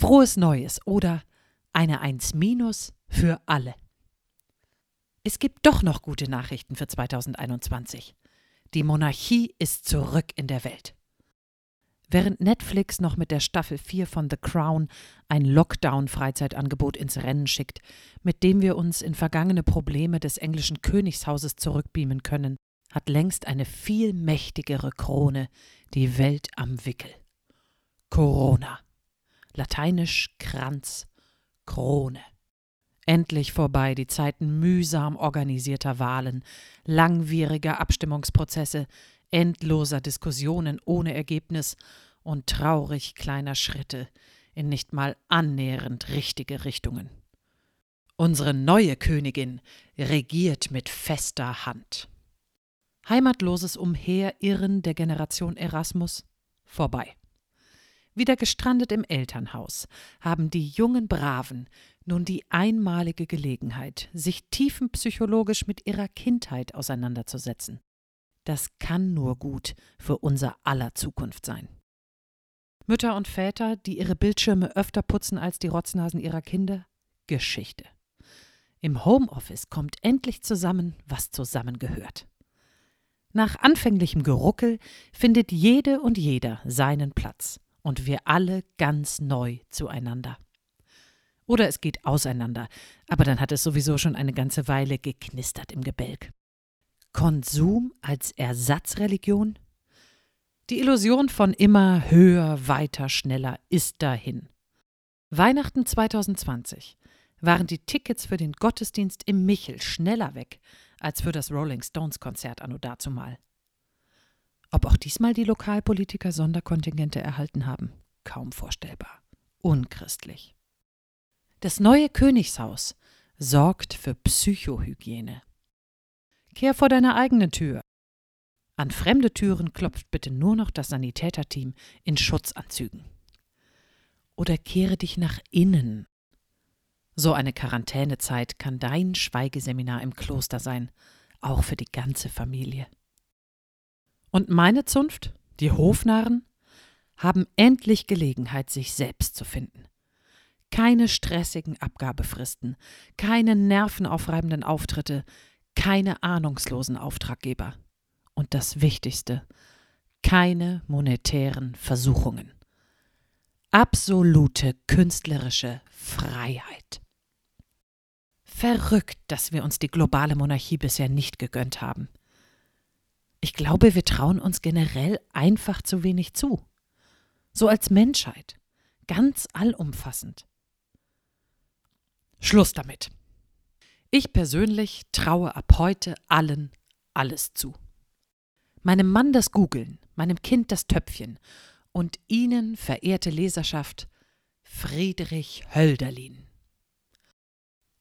Frohes Neues oder eine 1 minus für alle. Es gibt doch noch gute Nachrichten für 2021. Die Monarchie ist zurück in der Welt. Während Netflix noch mit der Staffel 4 von The Crown ein Lockdown-Freizeitangebot ins Rennen schickt, mit dem wir uns in vergangene Probleme des englischen Königshauses zurückbeamen können, hat längst eine viel mächtigere Krone die Welt am Wickel. Corona. Lateinisch Kranz, Krone. Endlich vorbei die Zeiten mühsam organisierter Wahlen, langwieriger Abstimmungsprozesse, endloser Diskussionen ohne Ergebnis und traurig kleiner Schritte in nicht mal annähernd richtige Richtungen. Unsere neue Königin regiert mit fester Hand. Heimatloses Umherirren der Generation Erasmus vorbei. Wieder gestrandet im Elternhaus haben die jungen Braven nun die einmalige Gelegenheit, sich tiefenpsychologisch mit ihrer Kindheit auseinanderzusetzen. Das kann nur gut für unser aller Zukunft sein. Mütter und Väter, die ihre Bildschirme öfter putzen als die Rotznasen ihrer Kinder? Geschichte. Im Homeoffice kommt endlich zusammen, was zusammengehört. Nach anfänglichem Geruckel findet jede und jeder seinen Platz und wir alle ganz neu zueinander. Oder es geht auseinander, aber dann hat es sowieso schon eine ganze Weile geknistert im Gebälk. Konsum als Ersatzreligion? Die Illusion von immer höher, weiter, schneller ist dahin. Weihnachten 2020 waren die Tickets für den Gottesdienst im Michel schneller weg als für das Rolling Stones Konzert anno dazumal. Ob auch diesmal die Lokalpolitiker Sonderkontingente erhalten haben, kaum vorstellbar. Unchristlich. Das neue Königshaus sorgt für Psychohygiene. Kehr vor deiner eigenen Tür. An fremde Türen klopft bitte nur noch das Sanitäterteam in Schutzanzügen. Oder kehre dich nach innen. So eine Quarantänezeit kann dein Schweigeseminar im Kloster sein, auch für die ganze Familie. Und meine Zunft, die Hofnarren, haben endlich Gelegenheit, sich selbst zu finden. Keine stressigen Abgabefristen, keine nervenaufreibenden Auftritte, keine ahnungslosen Auftraggeber. Und das Wichtigste, keine monetären Versuchungen. Absolute künstlerische Freiheit. Verrückt, dass wir uns die globale Monarchie bisher nicht gegönnt haben. Ich glaube, wir trauen uns generell einfach zu wenig zu. So als Menschheit. Ganz allumfassend. Schluss damit. Ich persönlich traue ab heute allen alles zu. Meinem Mann das Googeln, meinem Kind das Töpfchen und Ihnen, verehrte Leserschaft, Friedrich Hölderlin.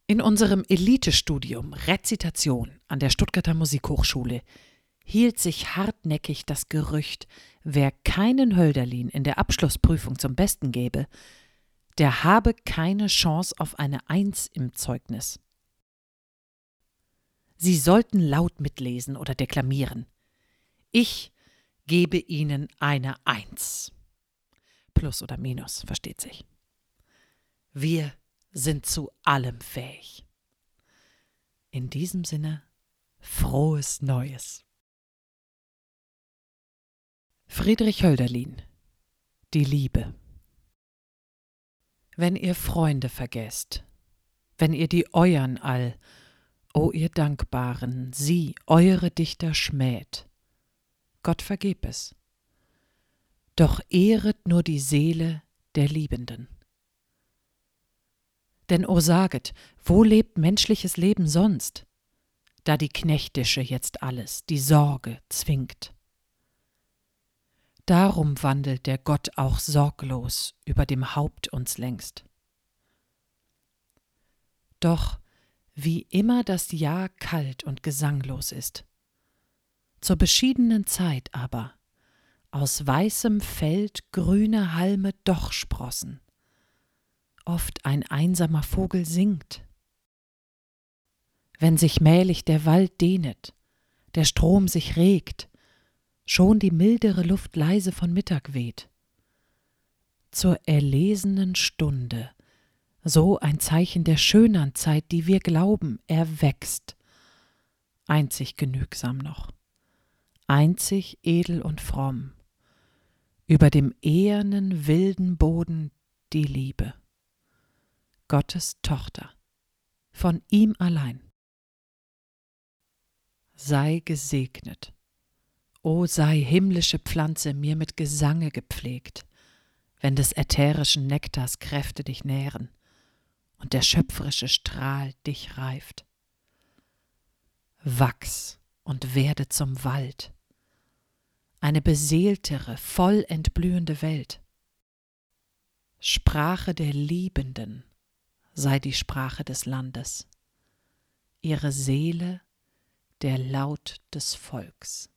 In unserem Elitestudium Rezitation an der Stuttgarter Musikhochschule hielt sich hartnäckig das Gerücht, wer keinen Hölderlin in der Abschlussprüfung zum Besten gäbe, der habe keine Chance auf eine Eins im Zeugnis. Sie sollten laut mitlesen oder deklamieren. Ich gebe Ihnen eine Eins. Plus oder Minus, versteht sich. Wir sind zu allem fähig. In diesem Sinne, frohes Neues. Friedrich Hölderlin Die Liebe Wenn ihr Freunde vergesst, wenn ihr die Euern all O ihr Dankbaren, sie, eure Dichter schmäht. Gott vergeb es. Doch ehret nur die Seele der Liebenden. Denn o saget, wo lebt menschliches Leben sonst, da die Knechtische jetzt alles, die Sorge zwingt. Darum wandelt der Gott auch sorglos über dem Haupt uns längst. Doch wie immer das Jahr kalt und gesanglos ist. Zur beschiedenen Zeit aber aus weißem Feld grüne Halme doch sprossen. Oft ein einsamer Vogel singt. Wenn sich mählich der Wald dehnet, der Strom sich regt, schon die mildere Luft leise von Mittag weht, zur erlesenen Stunde, so ein Zeichen der schönern Zeit, die wir glauben, erwächst, einzig genügsam noch, einzig edel und fromm, über dem ehernen wilden Boden die Liebe, Gottes Tochter, von ihm allein. Sei gesegnet, o sei himmlische Pflanze mir mit Gesange gepflegt, wenn des ätherischen Nektars Kräfte dich nähren und der schöpferische Strahl dich reift. Wachs und werde zum Wald, eine beseeltere, voll entblühende Welt. Sprache der Liebenden sei die Sprache des Landes, ihre Seele der Laut des Volks.